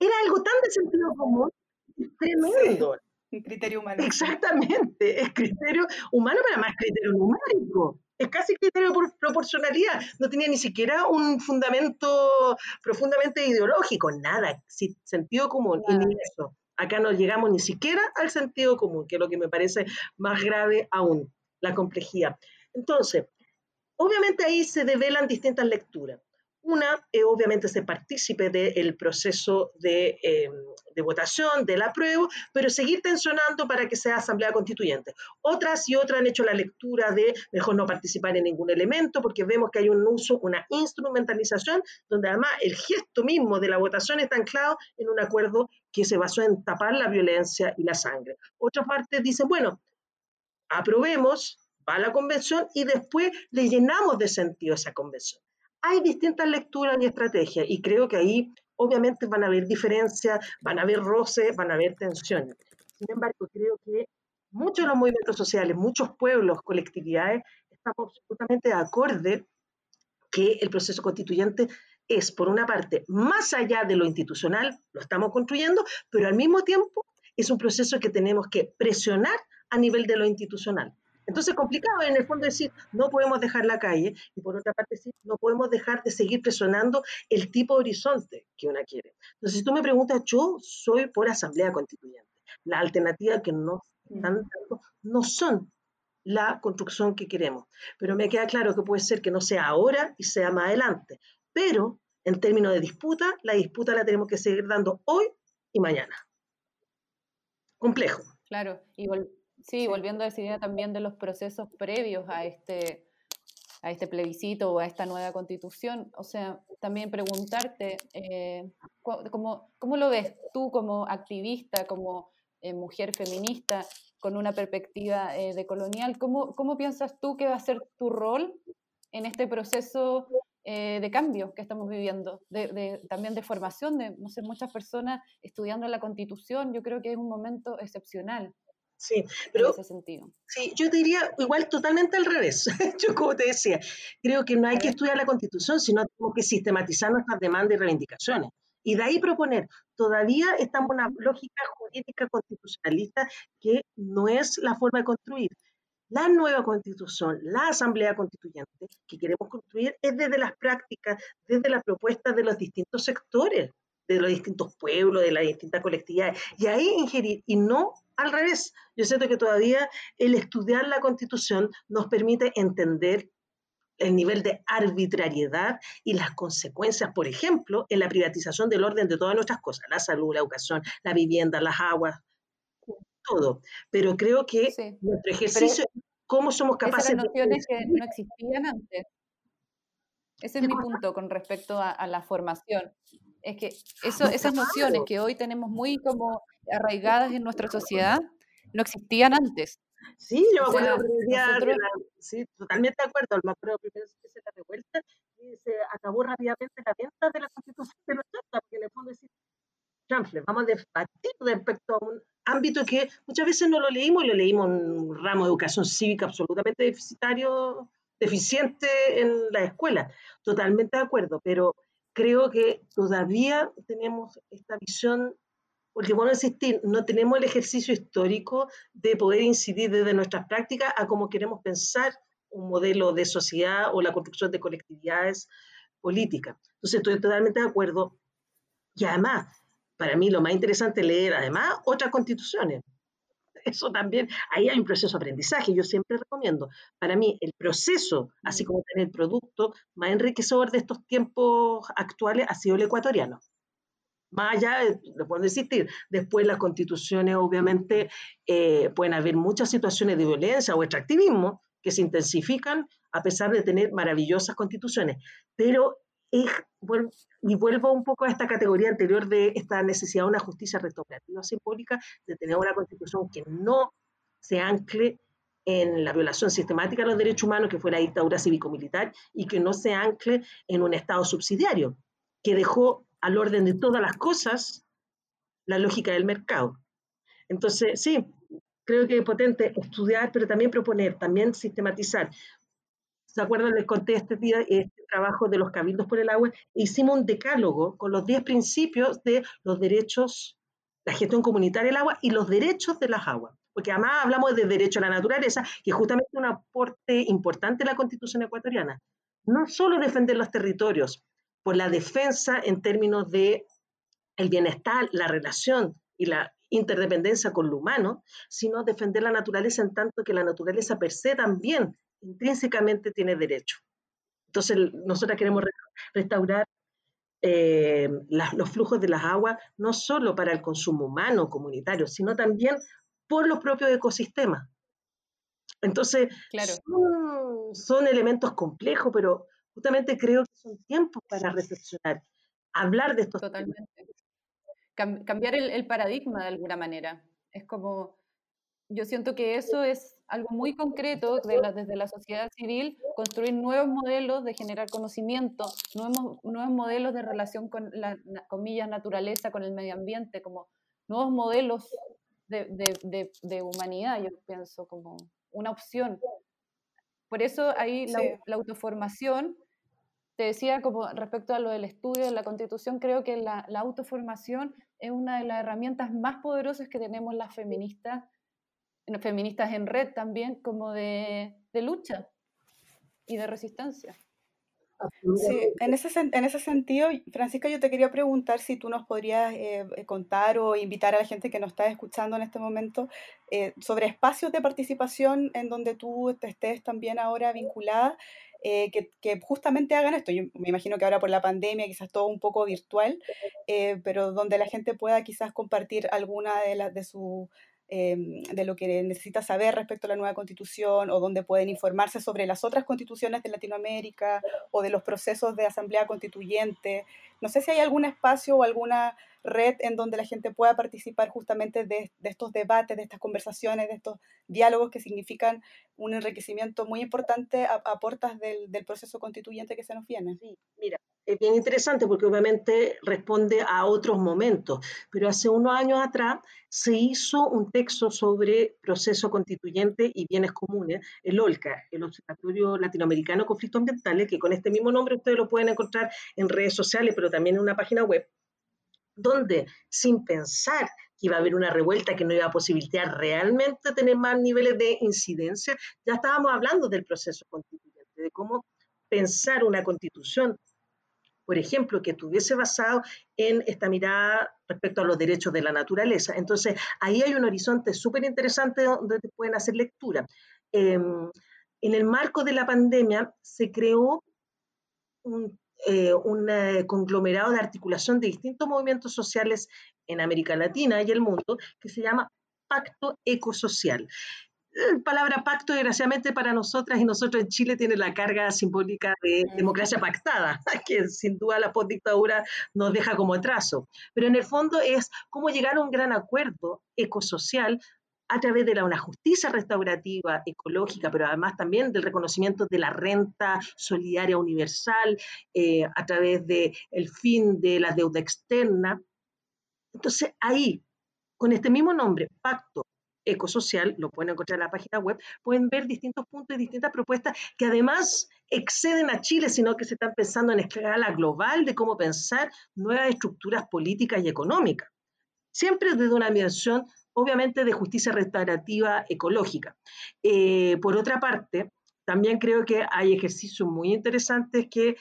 era algo tan de sentido común, tremendo. Un criterio humano. Exactamente, es criterio humano, pero además criterio numérico. Es casi criterio por proporcionalidad. No tenía ni siquiera un fundamento profundamente ideológico, nada, sentido común, ni eso. Acá no llegamos ni siquiera al sentido común, que es lo que me parece más grave aún, la complejidad. Entonces, obviamente ahí se develan distintas lecturas. Una, eh, obviamente, se partícipe del proceso de, em, de, votación, del apruebo, pero seguir tensionando para que sea asamblea constituyente. Otras y otras han hecho la lectura de mejor no participar en ningún elemento, porque vemos que hay un uso, una instrumentalización, donde además el gesto mismo de la votación está anclado en un acuerdo que se basó en tapar la violencia y la sangre. Otra parte dice, bueno, aprobemos, va a la convención y después le llenamos de sentido esa convención. Hay distintas lecturas y estrategias y creo que ahí obviamente van a haber diferencias, van a haber roces, van a haber tensiones. Sin embargo, creo que muchos de los movimientos sociales, muchos pueblos, colectividades, estamos absolutamente de acuerdo que el proceso constituyente es, por una parte, más allá de lo institucional, lo estamos construyendo, pero al mismo tiempo es un proceso que tenemos que presionar a nivel de lo institucional. Entonces, complicado en el fondo decir, no podemos dejar la calle y por otra parte decir, no podemos dejar de seguir presionando el tipo de horizonte que una quiere. Entonces, si tú me preguntas, yo soy por asamblea constituyente. La alternativa que no están no son la construcción que queremos. Pero me queda claro que puede ser que no sea ahora y sea más adelante. Pero en términos de disputa, la disputa la tenemos que seguir dando hoy y mañana. Complejo. Claro, y Sí, volviendo a esa idea también de los procesos previos a este, a este plebiscito o a esta nueva constitución, o sea, también preguntarte, eh, ¿cómo, ¿cómo, lo ves tú como activista, como eh, mujer feminista, con una perspectiva eh, de colonial? ¿cómo, ¿Cómo piensas tú que va a ser tu rol en este proceso de cambio que estamos viviendo, de, también de formación de no sé, muchas personas estudiando la constitución, yo creo que es un momento excepcional. Sí, pero sí, yo diría igual totalmente al revés. [LAUGHS] yo como te decía, creo que no hay que estudiar la constitución, sino tenemos que sistematizar nuestras demandas y reivindicaciones. Y de ahí proponer, todavía estamos en una lógica jurídica constitucionalista que no es la forma de construir. La nueva constitución, la asamblea constituyente que queremos construir es desde las prácticas, desde las propuestas de los distintos sectores, de los distintos pueblos, de las distintas colectividades, y ahí ingerir, y no al revés, yo siento que todavía el estudiar la constitución nos permite entender el nivel de arbitrariedad y las consecuencias, por ejemplo, en la privatización del orden de todas nuestras cosas, la salud, la educación, la vivienda, las aguas. todo, pero creo que nuestro ejercicio, cómo somos capaces esas nociones que no existían antes. Ese es mi punto con respecto a, la formación. Es que eso, esas nociones que hoy tenemos muy como arraigadas en nuestra sociedad no existían antes. Sí, yo me acuerdo nosotros... sí, totalmente de acuerdo, me acuerdo primero que se la revuelta y se acabó rápidamente la venta de la constitución de los 80, porque en el fondo decir, vamos a debatir respecto a un ámbito que muchas veces no lo leímos y lo leímos en un ramo de educación cívica absolutamente deficitario, deficiente en la escuela. Totalmente de acuerdo, pero creo que todavía tenemos esta visión, porque bueno, insistir, no tenemos el ejercicio histórico de poder incidir desde nuestras prácticas a cómo queremos pensar un modelo de sociedad o la construcción de colectividades políticas. Entonces estoy totalmente de acuerdo. Y además, para mí lo más interesante es leer además otras constituciones. [LAUGHS] Eso también, ahí hay un proceso de aprendizaje, yo siempre recomiendo. Para mí el proceso, así como tener el producto más enriquecedor de estos tiempos actuales ha sido el ecuatoriano. Más allá, lo puedo insistir, después las constituciones obviamente eh, pueden haber muchas situaciones de violencia o extractivismo que se intensifican a pesar de tener maravillosas constituciones, pero y vuelvo un poco a esta categoría anterior de esta necesidad de una justicia restaurativa simbólica, de tener una constitución que no se ancle en la violación sistemática de los derechos humanos, que fue la dictadura cívico-militar, y que no se ancle en un Estado subsidiario, que dejó al orden de todas las cosas la lógica del mercado. Entonces, sí, creo que es potente estudiar, pero también proponer, también sistematizar. ¿Se acuerdan? Les conté este día este trabajo de los cabildos por el agua. Hicimos un decálogo con los 10 principios de los derechos, la gestión comunitaria del agua y los derechos de las aguas. Porque además hablamos de derecho a la naturaleza, que es justamente un aporte importante de la constitución ecuatoriana. No solo defender los territorios, por la defensa en términos de el bienestar, la relación y la interdependencia con lo humano, sino defender la naturaleza en tanto que la naturaleza per se también intrínsecamente tiene derecho. Entonces, nosotros queremos restaurar eh, los flujos de las aguas, no solo para el consumo humano, comunitario, sino también por los propios ecosistemas. Entonces, son, elementos complejos, pero justamente creo que son tiempos para reflexionar, hablar de estos Totalmente. cambiar el, el, paradigma de alguna manera. Es como, yo siento que eso es algo muy concreto desde la sociedad civil, construir nuevos modelos de generar conocimiento, nuevos, nuevos modelos de relación con la comillas naturaleza, con el medio ambiente, como nuevos modelos de, de, humanidad, yo pienso, como una opción. Por eso ahí la, autoformación, te decía como respecto a lo del estudio de la constitución, creo que la, la autoformación es una de las herramientas más poderosas que tenemos las feministas feministas en red también, como de, lucha y de resistencia. Sí, en ese, en ese sentido, Francisca, yo te quería preguntar si tú nos podrías eh, eh, contar o invitar a la gente que nos está escuchando en este momento eh, sobre espacios de participación en donde tú te estés también ahora vinculada, que, que, justamente hagan esto. Yo me imagino que ahora por la pandemia quizás todo un poco virtual, pero donde la gente pueda quizás compartir alguna de, las de sus Em, de lo que necesita saber respecto a la nueva constitución o donde pueden informarse sobre las otras constituciones de Latinoamérica o de los procesos de asamblea constituyente. No sé si hay algún espacio o alguna red en donde la gente pueda participar justamente de, estos debates, de estas conversaciones, de estos diálogos que significan un enriquecimiento muy importante a, a portas del, del, proceso constituyente que se nos viene. Sí, mira, es bien interesante porque obviamente responde a otros momentos, pero hace unos años atrás se hizo un texto sobre proceso constituyente y bienes comunes, el OLCA, el Observatorio Latinoamericano de Conflictos Ambientales, que con este mismo nombre ustedes lo pueden encontrar en redes sociales, pero también en una página web, donde sin pensar que iba a haber una revuelta que no iba a posibilitar realmente tener más niveles de incidencia, ya estábamos hablando del proceso constituyente, de cómo pensar una constitución por ejemplo, que estuviese basado en esta mirada respecto a los derechos de la naturaleza. Entonces, ahí hay un horizonte súper interesante donde pueden hacer lectura. Em, en el marco de la pandemia se creó un, eh, un conglomerado de articulación de distintos movimientos sociales en América Latina y el mundo que se llama pacto ecosocial. La [LAUGHS] palabra pacto, desgraciadamente para nosotras y nosotros en Chile, tiene la carga simbólica de democracia pactada, [LAUGHS] que sin duda la postdictadura nos deja como trazo. Pero en el fondo es cómo llegar a un gran acuerdo ecosocial a través de la, una justicia restaurativa, ecológica, pero además también del reconocimiento de la renta solidaria universal, eh, a través del el fin de la deuda externa. Entonces ahí, con este mismo nombre, Pacto Ecosocial, lo pueden encontrar en la página web, pueden ver distintos puntos y distintas propuestas que además exceden a Chile, sino que se están pensando en escala global de cómo pensar nuevas estructuras políticas y económicas. Siempre desde una dimensión obviamente de justicia restaurativa ecológica. Eh, por otra parte, también creo que hay ejercicios muy interesantes que,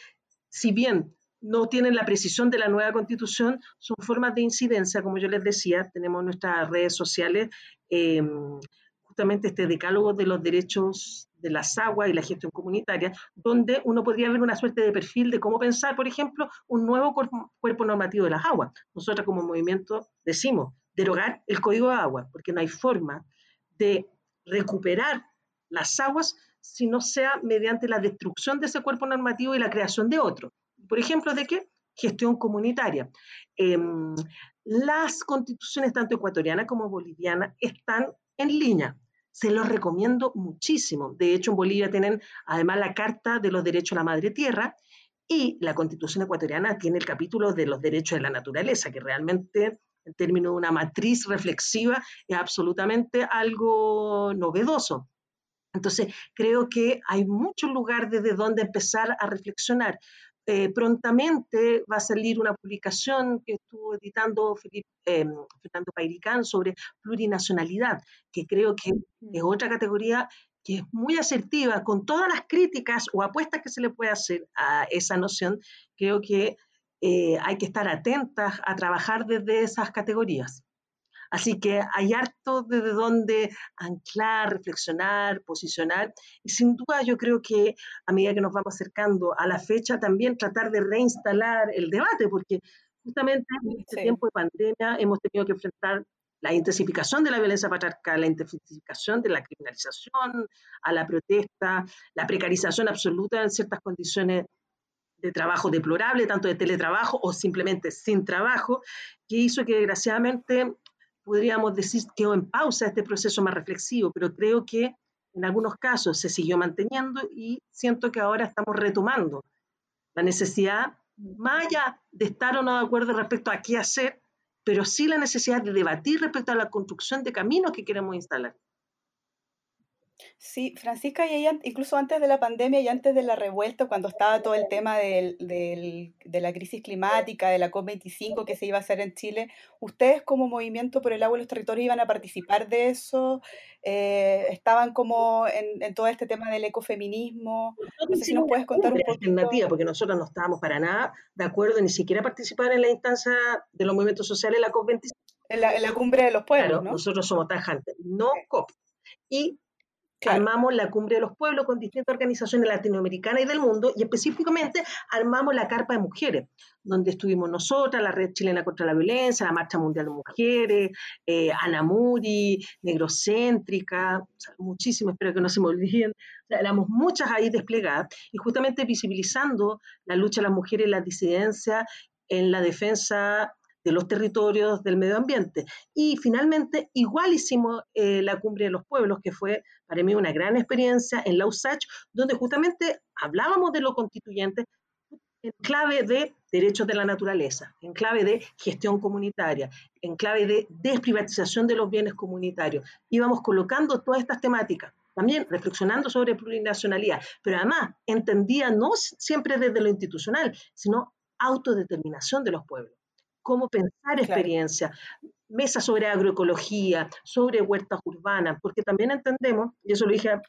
si bien no tienen la precisión de la nueva constitución, son formas de incidencia, como yo les decía, tenemos nuestras redes sociales, em, justamente este decálogo de los derechos de las aguas y la gestión comunitaria, donde uno podría ver una suerte de perfil de cómo pensar, por ejemplo, un nuevo cuerpo, normativo de las aguas. Nosotros como movimiento decimos, derogar el código de agua, porque no hay forma de recuperar las aguas si no sea mediante la destrucción de ese cuerpo normativo y la creación de otro. Por ejemplo, ¿de qué? Gestión comunitaria. Em, las constituciones, tanto ecuatoriana como boliviana, están en línea. Se los recomiendo muchísimo. De hecho, en Bolivia tienen además la Carta de los Derechos a la Madre Tierra y la constitución ecuatoriana tiene el capítulo de los derechos de la naturaleza, que realmente en términos de una matriz reflexiva, es absolutamente algo novedoso. Entonces, creo que hay mucho lugar desde donde empezar a reflexionar. Eh, prontamente va a salir una publicación que estuvo editando eh, Fernando Pairicán sobre plurinacionalidad, que creo que es otra categoría que es muy asertiva, con todas las críticas o apuestas que se le puede hacer a esa noción, creo que eh, hay que estar atentas a trabajar desde esas categorías. Así que hay harto desde donde anclar, reflexionar, posicionar. Y sin duda yo creo que a medida que nos vamos acercando a la fecha también tratar de reinstalar el debate porque justamente en este tiempo de pandemia hemos tenido que enfrentar la intensificación de la violencia patriarcal, la intensificación de la criminalización, a la protesta, la precarización absoluta en ciertas condiciones de trabajo deplorable, tanto de teletrabajo o simplemente sin trabajo, que hizo que desgraciadamente podríamos decir quedó en pausa este proceso más reflexivo, pero creo que en algunos casos se siguió manteniendo y siento que ahora estamos retomando la necesidad, más allá de estar o no de acuerdo respecto a qué hacer, pero sí la necesidad de debatir respecto a la construcción de caminos que queremos instalar. Sí, Francisca, y ella, incluso antes de la pandemia y antes de la revuelta, cuando estaba todo el tema del, de la crisis climática, de la COP25 que se iba a hacer en Chile, ¿ustedes como Movimiento por el Agua y los Territorios iban a participar de eso? Eh, ¿Estaban como en, todo este tema del ecofeminismo? No sé si nos puedes contar un poco. alternativa, porque nosotros no estábamos para nada de acuerdo ni siquiera participar en la instancia de los movimientos sociales, la COP25. En la, cumbre de los pueblos, ¿no? Nosotros somos tajantes, no COP. Y Armamos la Cumbre de los Pueblos con distintas organizaciones latinoamericanas y del mundo y específicamente armamos la Carpa de Mujeres, donde estuvimos nosotras, la Red Chilena contra la Violencia, la Marcha Mundial de Mujeres, eh, Ana Muri, Negrocéntrica, muchísimas, espero que no se me olviden. éramos muchas ahí desplegadas y justamente visibilizando la lucha de las mujeres y la disidencia en la defensa de los territorios del medio ambiente. Y finalmente, igual hicimos eh, la Cumbre de los Pueblos, que fue para mí una gran experiencia en la USACH, donde justamente hablábamos de lo constituyente en clave de derechos de la naturaleza, en clave de gestión comunitaria, en clave de desprivatización de los bienes comunitarios. Íbamos colocando todas estas temáticas también reflexionando sobre plurinacionalidad, pero además entendía no siempre desde lo institucional, sino autodeterminación de los pueblos cómo pensar experiencia, mesa sobre agroecología, sobre huertas urbanas, porque también entendemos, y eso lo dije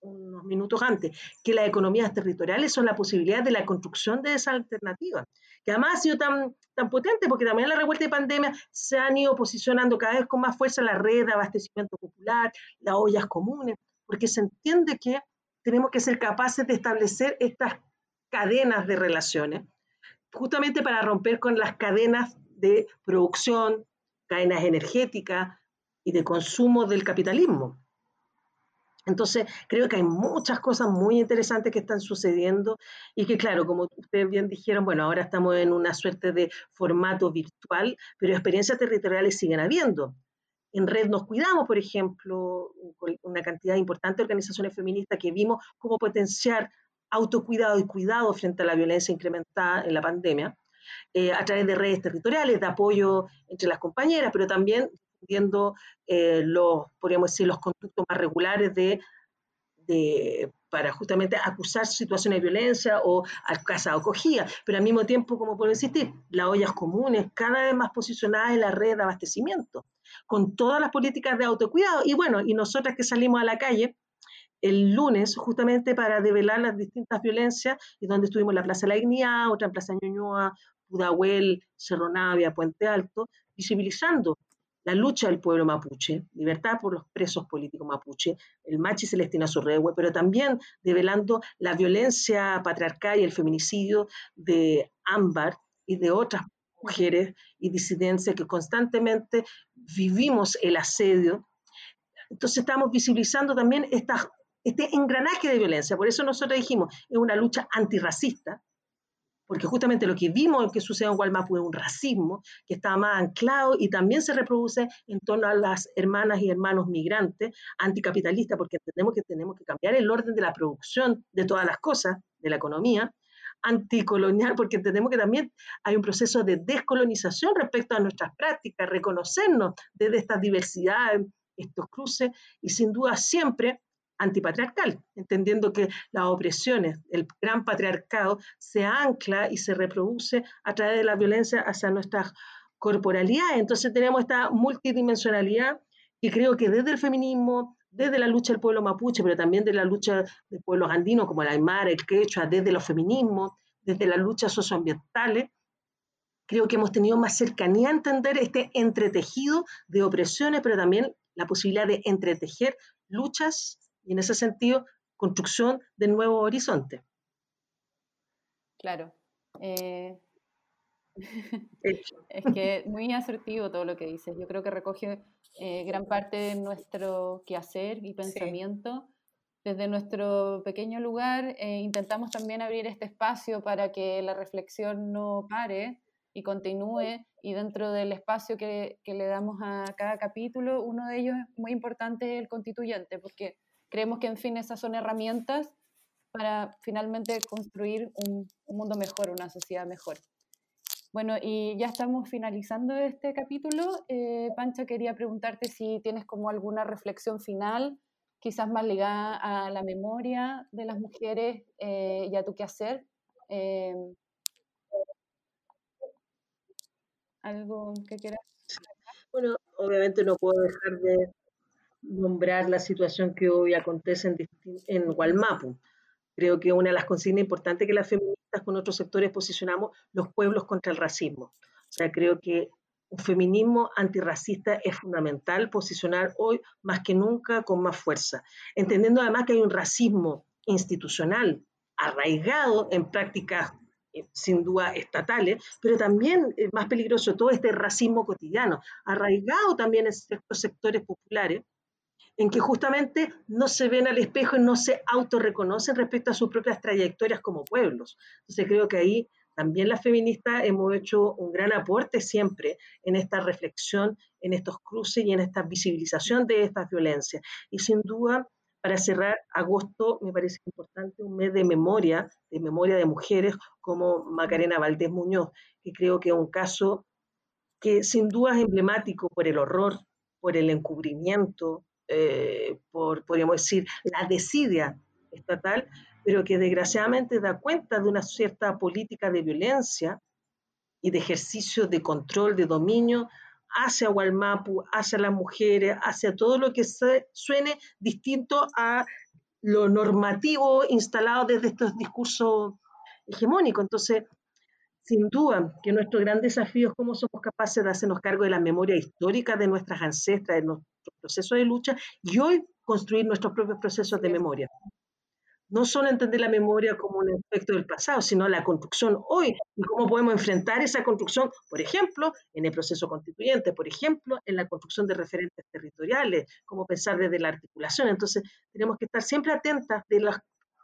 unos minutos antes, que las economías territoriales son la posibilidad de la construcción de esa alternativa, que además ha sido tan, tan potente porque también en la revuelta de pandemia se han ido posicionando cada vez con más fuerza la red de abastecimiento popular, las ollas comunes, porque se entiende que tenemos que ser capaces de establecer estas cadenas de relaciones justamente para romper con las cadenas de producción, cadenas energéticas y de consumo del capitalismo. Entonces, creo que hay muchas cosas muy interesantes que están sucediendo y que, claro, como ustedes bien dijeron, bueno, ahora estamos en una suerte de formato virtual, pero experiencias territoriales siguen habiendo. En Red Nos Cuidamos, por ejemplo, una cantidad importante de organizaciones feministas que vimos cómo potenciar autocuidado y cuidado frente a la violencia incrementada en la pandemia, eh, a través de redes territoriales, de apoyo entre las compañeras, pero también viendo eh, los, podríamos decir, los conductos más regulares de, para justamente acusar situaciones de violencia o casa acogida, pero al mismo tiempo, como puedo insistir, las ollas comunes cada vez más posicionadas en la red de abastecimiento, con todas las políticas de autocuidado. Y bueno, y nosotras que salimos a la calle el lunes justamente para develar las distintas violencias, y donde estuvimos en la Plaza la Dignidad, otra en Plaza Ñuñoa, Pudahuel, Cerro Navia, Puente Alto, visibilizando la lucha del pueblo mapuche, libertad por los presos políticos mapuche, el machi Celestina Surrehue, pero también develando la violencia patriarcal y el feminicidio de Ámbar y de otras mujeres y disidencias que constantemente vivimos el asedio. Entonces estamos visibilizando también este engranaje de violencia. Por eso nosotros dijimos, es una lucha antirracista, porque justamente lo que vimos que sucede en Gualmapu es un racismo que está más anclado y también se reproduce en torno a las hermanas y hermanos migrantes anticapitalistas, porque entendemos que tenemos que cambiar el orden de la producción de todas las cosas, de la economía, anticolonial, porque entendemos que también hay un proceso de descolonización respecto a nuestras prácticas, reconocernos desde estas diversidades, estos cruces, y sin duda siempre antipatriarcal, entendiendo que las opresiones, el gran patriarcado, se ancla y se reproduce a través de la violencia hacia nuestras corporalidades. Entonces tenemos esta multidimensionalidad y creo que desde el feminismo, desde la lucha del pueblo mapuche, pero también de la lucha de pueblos andinos como el aymara, el quechua, desde los feminismos, desde las luchas socioambientales, creo que hemos tenido más cercanía a entender este entretejido de opresiones, pero también la posibilidad de entretejer luchas y en ese sentido, construcción de nuevos horizontes. Claro. Eh, [LAUGHS] es que muy asertivo todo lo que dices. Yo creo que recoge eh, gran parte de nuestro quehacer y pensamiento. Desde nuestro pequeño lugar eh, intentamos también abrir este espacio para que la reflexión no pare y continúe. Y dentro del espacio que, que le damos a cada capítulo, uno de ellos es muy importante es el constituyente, porque creemos que, en fin, esas son herramientas para finalmente construir un, mundo mejor, una sociedad mejor. Bueno, y ya estamos finalizando este capítulo. Eh, Pancha, quería preguntarte si tienes como alguna reflexión final, quizás más ligada a la memoria de las mujeres eh, y a tu quehacer. Eh, ¿Algo que quieras? Bueno, obviamente no puedo dejar de nombrar la situación que hoy acontece en, en Gualmapu. Creo que una de las consignas importantes que las feministas con otros sectores posicionamos, los pueblos contra el racismo. O sea, creo que un feminismo antirracista es fundamental posicionar hoy más que nunca con más fuerza, entendiendo además que hay un racismo institucional arraigado en prácticas eh, sin duda estatales, pero también es más peligroso todo este racismo cotidiano, arraigado también en ciertos sectores populares en que justamente no se ven al espejo y no se autorreconocen respecto a sus propias trayectorias como pueblos. Entonces creo que ahí también las feministas hemos hecho un gran aporte siempre en esta reflexión, en estos cruces y en esta visibilización de estas violencias. Y sin duda, para cerrar, agosto me parece importante un mes de memoria, de memoria de mujeres como Macarena Valdés Muñoz, que creo que es un caso que sin duda es emblemático por el horror, por el encubrimiento, eh, por, podríamos decir, la desidia estatal, pero que desgraciadamente da cuenta de una cierta política de violencia y de ejercicio de control, de dominio hacia Gualmapu, hacia las mujeres, hacia todo lo que suene distinto a lo normativo instalado desde estos discursos hegemónicos. Entonces, sin duda que nuestro gran desafío es cómo somos capaces de hacernos cargo de la memoria histórica de nuestras ancestras, de nuestro proceso de lucha y hoy construir nuestros propios procesos de memoria. no solo entender la memoria como un aspecto del pasado, sino la construcción hoy y cómo podemos enfrentar esa construcción, por ejemplo, en el proceso constituyente, por ejemplo, en la construcción de referentes territoriales, cómo pensar desde la articulación. Entonces, tenemos que estar siempre atentas de los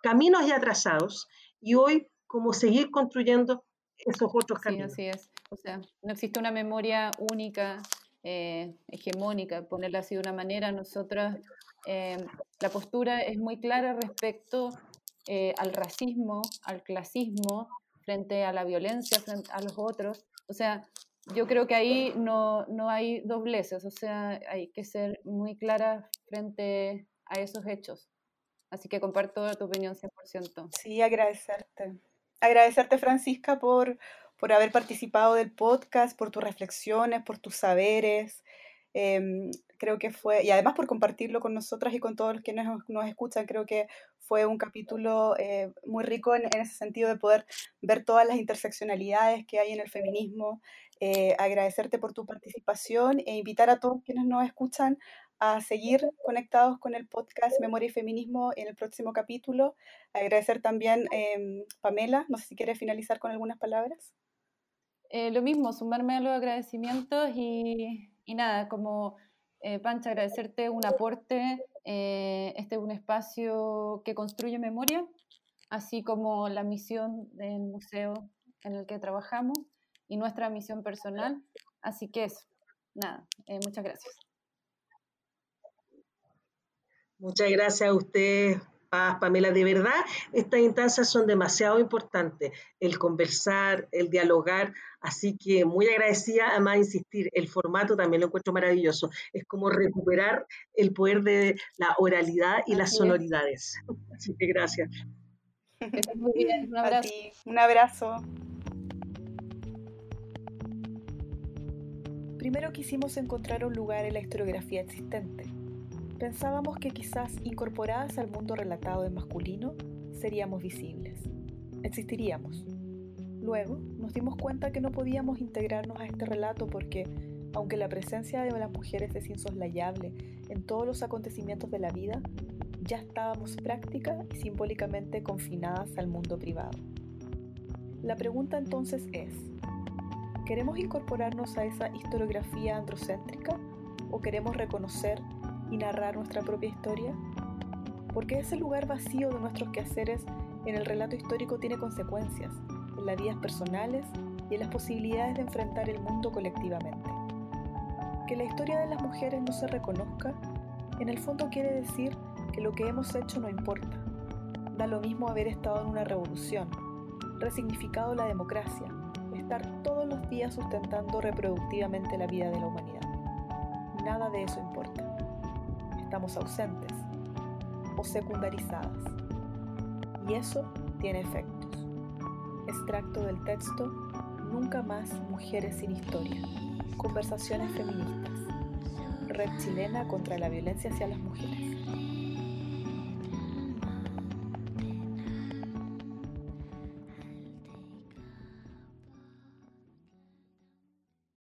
caminos ya trazados y hoy cómo seguir construyendo esos otros caminos. Sí, así es. O sea, no existe una memoria única, eh, hegemónica, ponerla así de una manera. Nosotras Em, la postura es muy clara respecto eh, al racismo, al clasismo, frente a la violencia, frente a los otros. O sea, yo creo que ahí no, no hay dobleces, o sea, hay que ser muy clara frente a esos hechos. Así que comparto tu opinión 100%. Sí, agradecerte. Agradecerte, Francisca, por, por haber participado del podcast, por tus reflexiones, por tus saberes. Em, creo que fue, y además por compartirlo con nosotras y con todos los que nos, nos escuchan, creo que fue un capítulo eh, muy rico en, ese sentido de poder ver todas las interseccionalidades que hay en el feminismo. Eh, agradecerte por tu participación e invitar a todos quienes nos escuchan a seguir conectados con el podcast Memoria y Feminismo en el próximo capítulo. Agradecer también, eh, Pamela, no sé si quieres finalizar con algunas palabras. lo mismo, sumarme a los agradecimientos y y nada, como eh, Pancha, agradecerte un aporte. Eh, este es un espacio que construye memoria, así como la misión del museo en el que trabajamos y nuestra misión personal. Así que eso, nada, eh, muchas gracias. Muchas gracias a usted Pamela, de verdad, estas instancias son demasiado importantes, el conversar, el dialogar, así que muy agradecida, además insistir, el formato también lo encuentro maravilloso, es como recuperar el poder de la oralidad y las sonoridades. Así que gracias. Muy [LAUGHS] bien, un abrazo. Un abrazo. Primero quisimos encontrar un lugar en la historiografía existente Pensábamos que quizás incorporadas al mundo relatado en masculino, seríamos visibles, existiríamos. Luego nos dimos cuenta que no podíamos integrarnos a este relato porque, aunque la presencia de las mujeres es insoslayable en todos los acontecimientos de la vida, ya estábamos práctica y simbólicamente confinadas al mundo privado. La pregunta entonces es, ¿queremos incorporarnos a esa historiografía androcéntrica o queremos reconocer narrar nuestra propia historia? Porque ese lugar vacío de nuestros quehaceres en el relato histórico tiene consecuencias en las vidas personales y en las posibilidades de enfrentar el mundo colectivamente. Que la historia de las mujeres no se reconozca, en el fondo quiere decir que lo que hemos hecho no importa. Da lo mismo haber estado en una revolución, resignificado la democracia, estar todos los días sustentando reproductivamente la vida de la humanidad. Nada de eso importa estamos ausentes o secundarizadas. Y eso tiene efectos. Extracto del texto Nunca más mujeres sin historia. Conversaciones feministas. Red chilena contra la violencia hacia las mujeres.